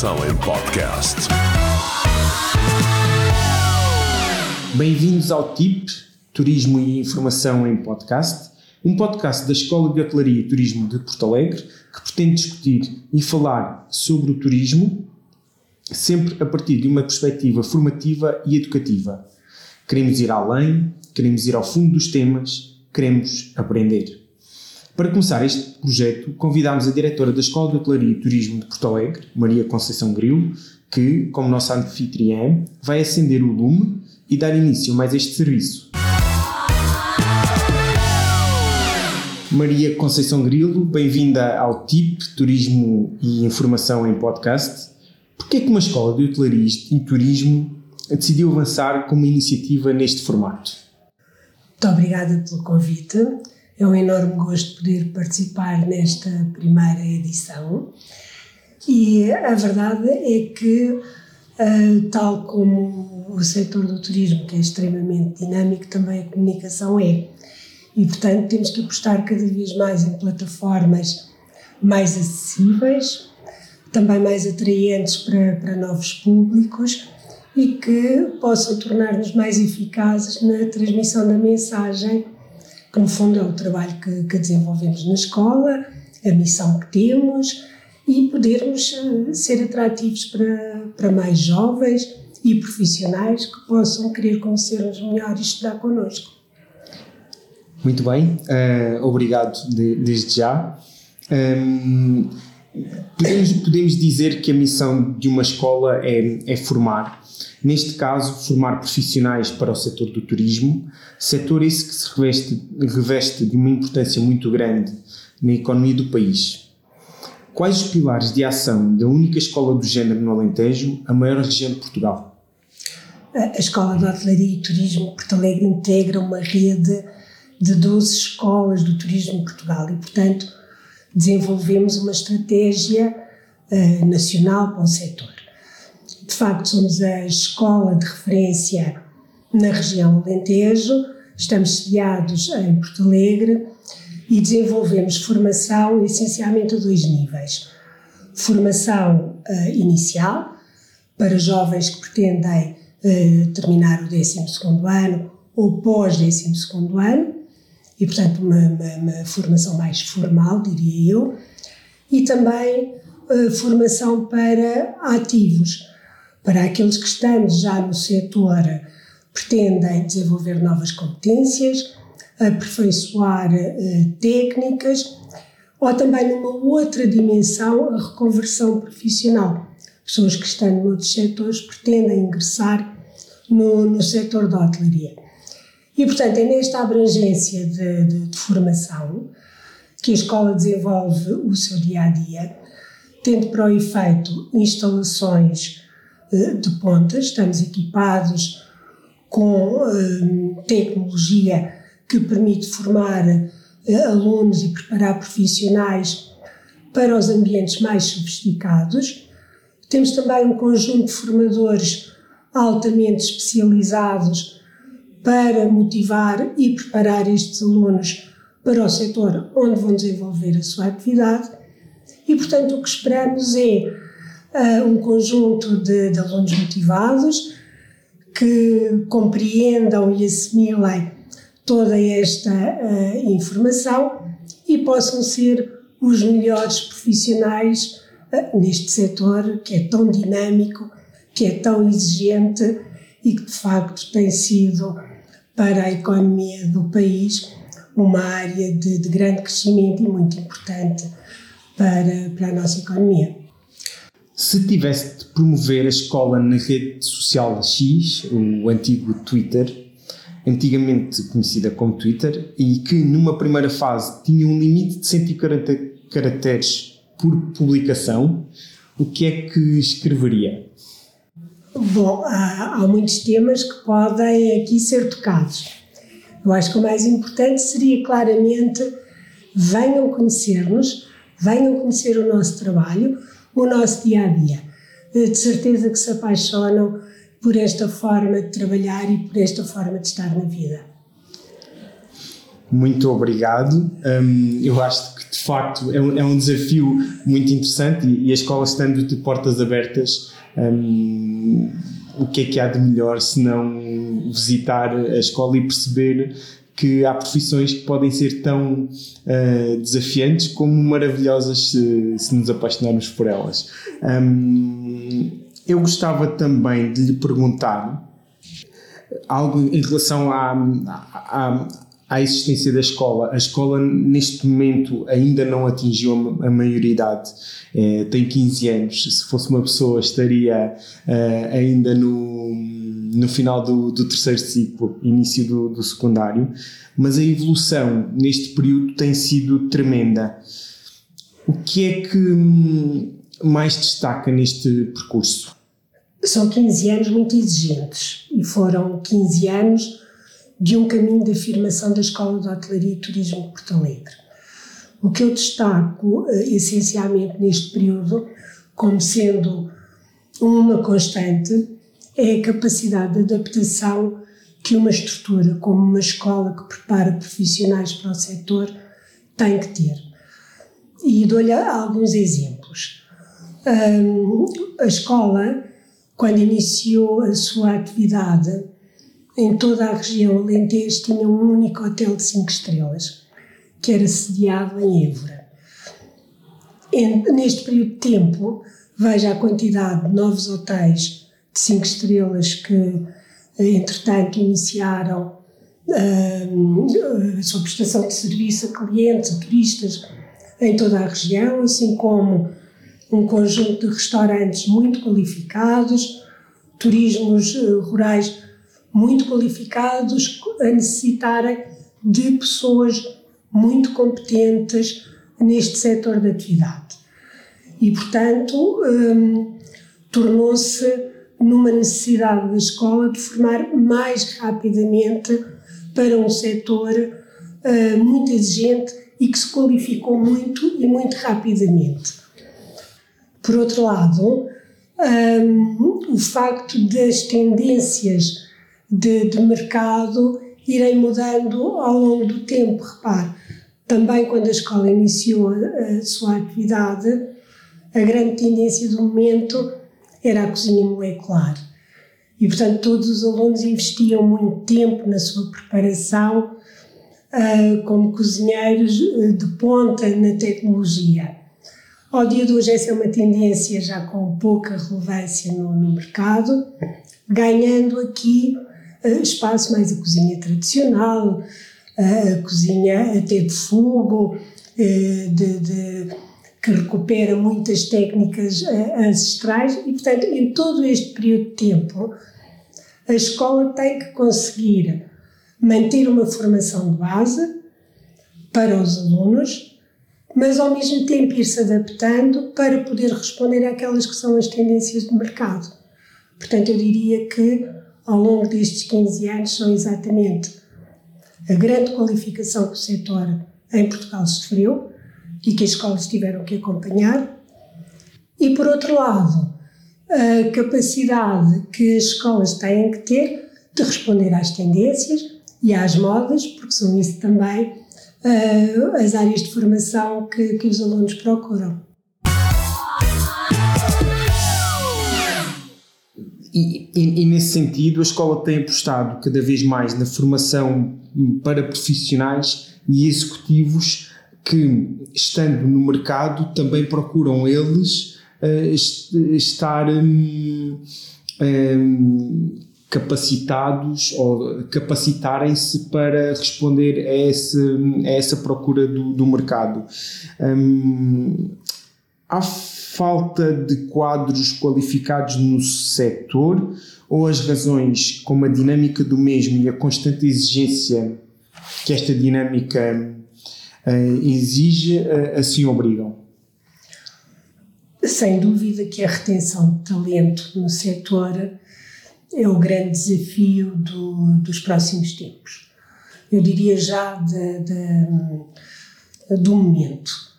Informação em Podcast. Bem-vindos ao TIP, Turismo e Informação em Podcast, um podcast da Escola de Hotelaria e Turismo de Porto Alegre que pretende discutir e falar sobre o turismo, sempre a partir de uma perspectiva formativa e educativa. Queremos ir além, queremos ir ao fundo dos temas, queremos aprender. Para começar este projeto, convidámos a diretora da Escola de Hotelaria e Turismo de Porto Alegre, Maria Conceição Grilo, que, como nossa anfitriã, vai acender o lume e dar início mais a este serviço. Maria Conceição Grilo, bem-vinda ao TIP, Turismo e Informação em Podcast. Por que é que uma escola de hotelaria e turismo decidiu avançar com uma iniciativa neste formato? Muito obrigada pelo convite. É um enorme gosto poder participar nesta primeira edição. E a verdade é que, uh, tal como o setor do turismo, que é extremamente dinâmico, também a comunicação é. E, portanto, temos que apostar cada vez mais em plataformas mais acessíveis, também mais atraentes para, para novos públicos e que possam tornar-nos mais eficazes na transmissão da mensagem que no fundo é o trabalho que, que desenvolvemos na escola, a missão que temos e podermos eh, ser atrativos para, para mais jovens e profissionais que possam querer conhecer-nos melhor e estudar connosco. Muito bem, uh, obrigado de, desde já. Um, podemos, podemos dizer que a missão de uma escola é, é formar Neste caso, formar profissionais para o setor do turismo, setor esse que se reveste, reveste de uma importância muito grande na economia do país. Quais os pilares de ação da única escola do género no Alentejo, a maior região de Portugal? A Escola de Hotelaria e Turismo Porto Alegre integra uma rede de 12 escolas do turismo em Portugal e, portanto, desenvolvemos uma estratégia uh, nacional para o setor. De facto, somos a escola de referência na região Alentejo, estamos sediados em Porto Alegre e desenvolvemos formação essencialmente a dois níveis. Formação uh, inicial, para jovens que pretendem uh, terminar o 12 ano ou pós-12 ano, e portanto uma, uma, uma, formação mais formal, diria eu, e também uh, formação para ativos, para aqueles que estamos já no setor, pretendem desenvolver novas competências, aperfeiçoar uh, técnicas ou também numa outra dimensão a reconversão profissional. Pessoas que estão noutros setores pretendem ingressar no, no setor da hotelaria. E, portanto, é nesta abrangência de, de, de formação que a escola desenvolve o seu dia a dia, tendo para o efeito instalações eh, de ponta, estamos equipados com eh, tecnologia que permite formar eh, alunos e preparar profissionais para os ambientes mais sofisticados. Temos também um conjunto de formadores altamente especializados para motivar e preparar estes alunos para o setor onde vão desenvolver a sua atividade. E, portanto, o que esperamos é uh, um conjunto de, de, alunos motivados que compreendam e assimilem toda esta uh, informação e possam ser os melhores profissionais uh, neste setor que é tão dinâmico, que é tão exigente e que de facto tem sido para a economia do país uma área de, de grande crescimento e muito importante para, para a nossa economia. Se tivesse de promover a escola na rede social X, o antigo Twitter, antigamente conhecida como Twitter, e que numa primeira fase tinha um limite de 140 caracteres por publicação, o que é que escreveria? Bom, há, há muitos temas que podem aqui ser tocados. Eu acho que o mais importante seria claramente venham conhecer-nos, venham conhecer o nosso trabalho, o nosso dia a dia. De certeza que se apaixonam por esta forma de trabalhar e por esta forma de estar na vida. Muito obrigado. Um, eu acho que de facto é um, é um desafio muito interessante e, e a escola estando de portas abertas, um, o que é que há de melhor se não visitar a escola e perceber que há profissões que podem ser tão uh, desafiantes como maravilhosas se, se, nos apaixonarmos por elas. Um, eu gostava também de lhe perguntar algo em relação à, à, à, existência da escola. A escola, neste momento, ainda não atingiu a, a maioridade, é, tem 15 anos. Se fosse uma pessoa, estaria uh, ainda no, no final do, do terceiro ciclo, início do, do secundário, mas a evolução neste período tem sido tremenda. O que é que hum, mais destaca neste percurso? São 15 anos muito exigentes e foram 15 anos de um caminho de afirmação da Escola de Hotelaria e Turismo de Porto Alegre. O que eu destaco eh, essencialmente neste período, como sendo uma constante, é a capacidade de adaptação que uma estrutura como uma escola que prepara profissionais para o setor tem que ter. E dou-lhe alguns exemplos. A escola quando iniciou a sua atividade, em toda a região Alentejo tinha um único hotel de cinco estrelas, que era sediado em Évora. Neste período de tempo, veja a quantidade de novos hotéis de cinco estrelas que, entretanto, iniciaram a sua prestação de serviço a clientes, a turistas em toda a região, assim como um conjunto de restaurantes muito qualificados, turismos eh, rurais muito qualificados a necessitarem de pessoas muito competentes neste setor de atividade. E, portanto, um, tornou-se numa necessidade da escola de formar mais rapidamente para um setor uh, muito exigente e que se qualificou muito e muito rapidamente. Por outro lado, um, o facto das tendências de, de, mercado irem mudando ao longo do tempo. Repare, também quando a escola iniciou a, a sua atividade, a grande tendência do momento era a cozinha molecular. E, portanto, todos os alunos investiam muito tempo na sua preparação uh, como cozinheiros de ponta na tecnologia. Ao dia de hoje, essa é uma tendência já com pouca relevância no, no mercado, ganhando aqui espaço mais a cozinha tradicional, a cozinha até de fogo, uh, de, de, que recupera muitas técnicas ancestrais, e, portanto, em todo este período de tempo, a escola tem que conseguir manter uma formação de base para os alunos mas ao mesmo tempo ir-se adaptando para poder responder àquelas que são as tendências de mercado. Portanto, eu diria que ao longo destes 15 anos são exatamente a grande qualificação que o setor em Portugal sofreu e que as escolas tiveram que acompanhar, e por outro lado, a capacidade que as escolas têm que ter de responder às tendências e às modas, porque são isso também uh, as áreas de formação que, que os alunos procuram. E, e, e, nesse sentido, a escola tem apostado cada vez mais na formação para profissionais e executivos que, estando no mercado, também procuram eles uh, estar um, um, capacitados ou capacitarem-se para responder a, esse, a essa procura do, do mercado. Hum, há falta de quadros qualificados no setor ou as razões, como a dinâmica do mesmo e a constante exigência que esta dinâmica uh, exige, uh, assim obrigam? Sem dúvida que a retenção de talento no setor é o grande desafio do, dos próximos tempos. Eu diria já de, de, do momento.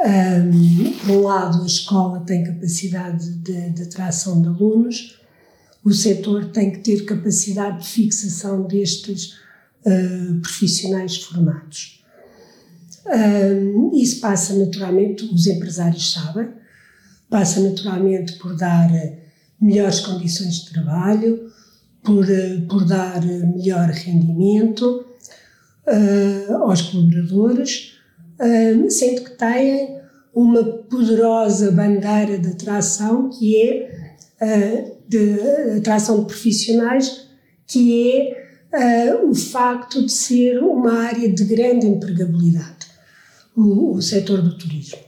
Um, por um lado, a escola tem capacidade de, de atração de alunos, o setor tem que ter capacidade de fixação destes uh, profissionais formados. Um, isso passa naturalmente, os empresários sabem, passa naturalmente por dar melhores condições de trabalho, por, por dar melhor rendimento uh, aos colaboradores, uh, sendo que têm uma poderosa bandeira de atração que é uh, de atração de profissionais, que é o facto de ser uma área de grande empregabilidade, o, o setor do turismo.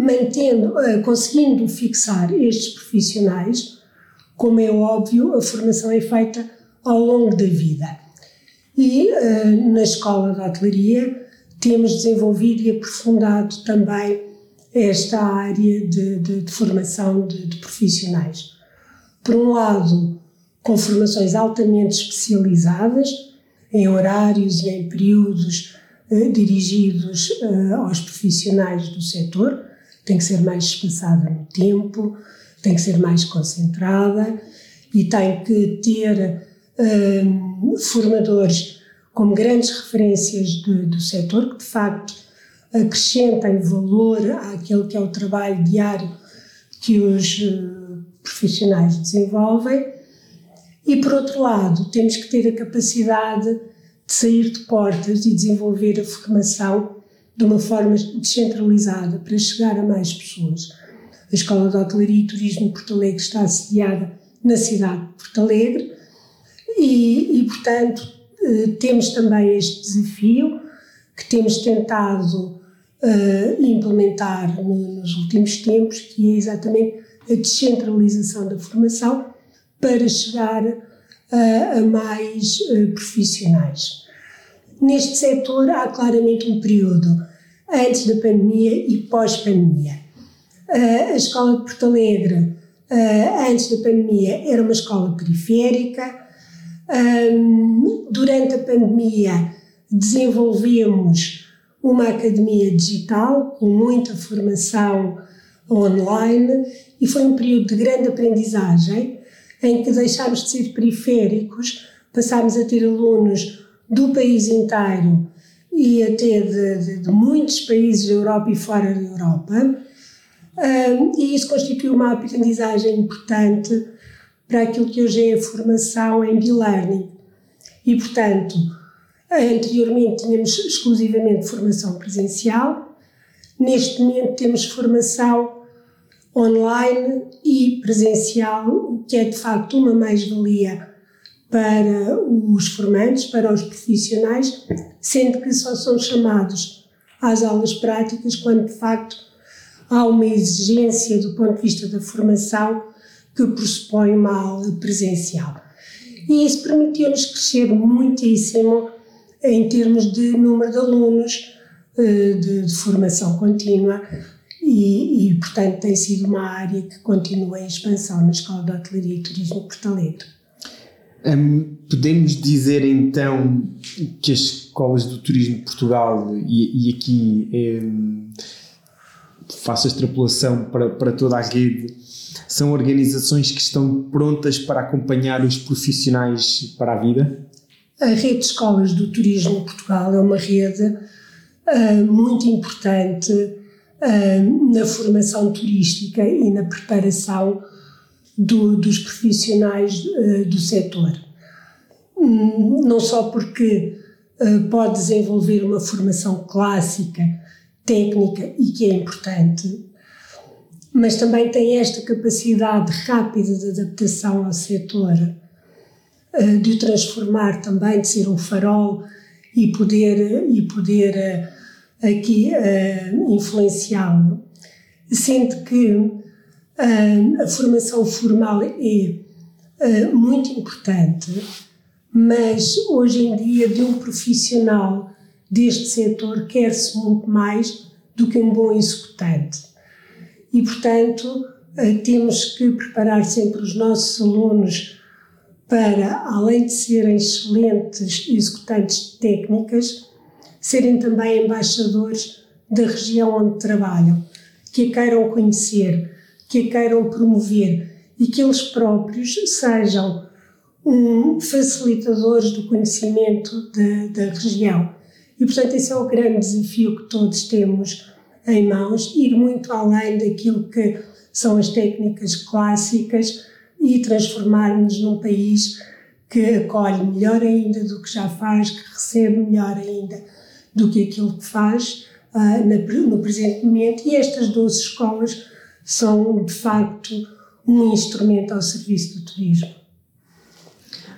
mantendo, conseguindo fixar estes profissionais, como é óbvio, a formação é feita ao longo da vida. E uh, na escola de hotelaria temos desenvolvido e aprofundado também esta área de, de, de formação de, de, profissionais. Por um lado, com formações altamente especializadas, em horários e em períodos uh, dirigidos uh, aos profissionais do setor, tem que ser mais espaçada no tempo, tem que ser mais concentrada e tem que ter um, formadores como grandes referências de, do setor, que de facto acrescentem valor àquele que é o trabalho diário que os uh, profissionais desenvolvem. E por outro lado, temos que ter a capacidade de sair de portas e desenvolver a formação de uma forma descentralizada para chegar a mais pessoas. A Escola de Hotelaria e Turismo de Porto Alegre está assediada na cidade de Porto Alegre e, e portanto, eh, temos também este desafio que temos tentado uh, implementar no, nos últimos tempos, que é exatamente a descentralização da formação para chegar uh, a mais uh, profissionais. Neste setor há claramente um período antes da pandemia e pós-pandemia. a Escola de Porto Alegre, antes da pandemia, era uma escola periférica, um, durante a pandemia, desenvolvemos uma academia digital com muita formação online e foi um período de grande aprendizagem em que deixámos de ser periféricos, passámos a ter alunos do país inteiro e até de, de, de muitos países da Europa e fora da Europa. Um, e isso constituiu uma aprendizagem importante para aquilo que hoje é a formação em e-learning. E, portanto, anteriormente tínhamos exclusivamente formação presencial, neste momento temos formação online e presencial, o que é de facto uma mais-valia para os formantes, para os profissionais, sendo que só são chamados às aulas práticas quando de facto há uma exigência do ponto de vista da formação que pressupõe uma aula presencial. E isso permitiu-nos crescer muitíssimo em termos de número de alunos eh, de, de formação contínua e, e, portanto, tem sido uma área que continua em expansão na Escola de Hotelaria e Turismo Porto Alegre. Um, podemos dizer então que as escolas do turismo de Portugal, e, e aqui um, faço a extrapolação para, para toda a rede, são organizações que estão prontas para acompanhar os profissionais para a vida? A rede de escolas do turismo em Portugal é uma rede uh, muito importante uh, na formação turística e na preparação do, dos profissionais uh, do setor. Um, não só porque pode desenvolver uma formação clássica, técnica e que é importante, mas também tem esta capacidade rápida de adaptação ao setor, eh, de o transformar também, de ser um farol e poder, e poder eh, aqui eh, influenciá-lo. Sendo que a formação formal é muito importante, mas hoje em dia de um profissional deste setor quer-se muito mais do que um bom executante e, portanto, eh, temos que preparar sempre os nossos alunos para, além de serem excelentes executantes técnicas, serem também embaixadores da região onde trabalham, que a queiram conhecer, que a queiram promover e que eles próprios sejam um, facilitadores do conhecimento da região. E, portanto, esse é o grande desafio que todos temos em mãos, ir muito além daquilo que são as técnicas clássicas e transformarmos num país que acolhe melhor ainda do que já faz, que recebe melhor ainda do que aquilo que faz uh, no presente momento. E estas 12 escolas são, de facto, um instrumento ao serviço do turismo.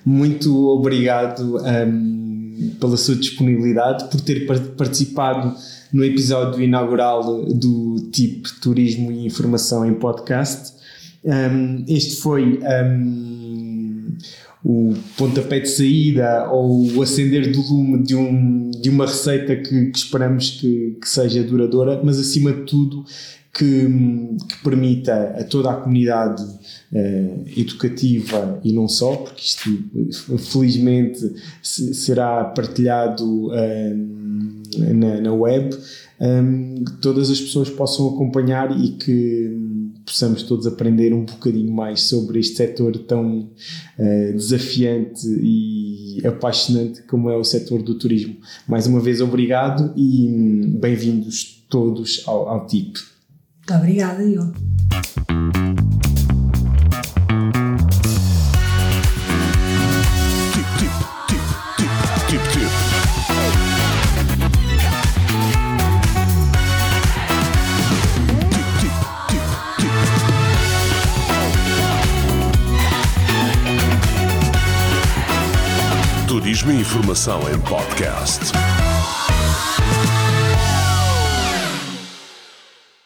Muito obrigado um, pela sua disponibilidade, por ter participado no episódio inaugural do TIP Turismo e Informação em Podcast. Um, este foi um, o pontapé de saída ou o acender do lume de, um, de uma receita que, que esperamos que, que, seja duradoura, mas acima de tudo que, que permita a toda a comunidade uh, educativa e não só, porque isto felizmente será partilhado na, na web, um, que todas as pessoas possam acompanhar e que um, possamos todos aprender um bocadinho mais sobre este setor tão uh, desafiante e apaixonante como é o setor do turismo. Mais uma vez, obrigado e um, bem-vindos todos ao, ao TIP. Muito obrigada, eu. E informação em podcast.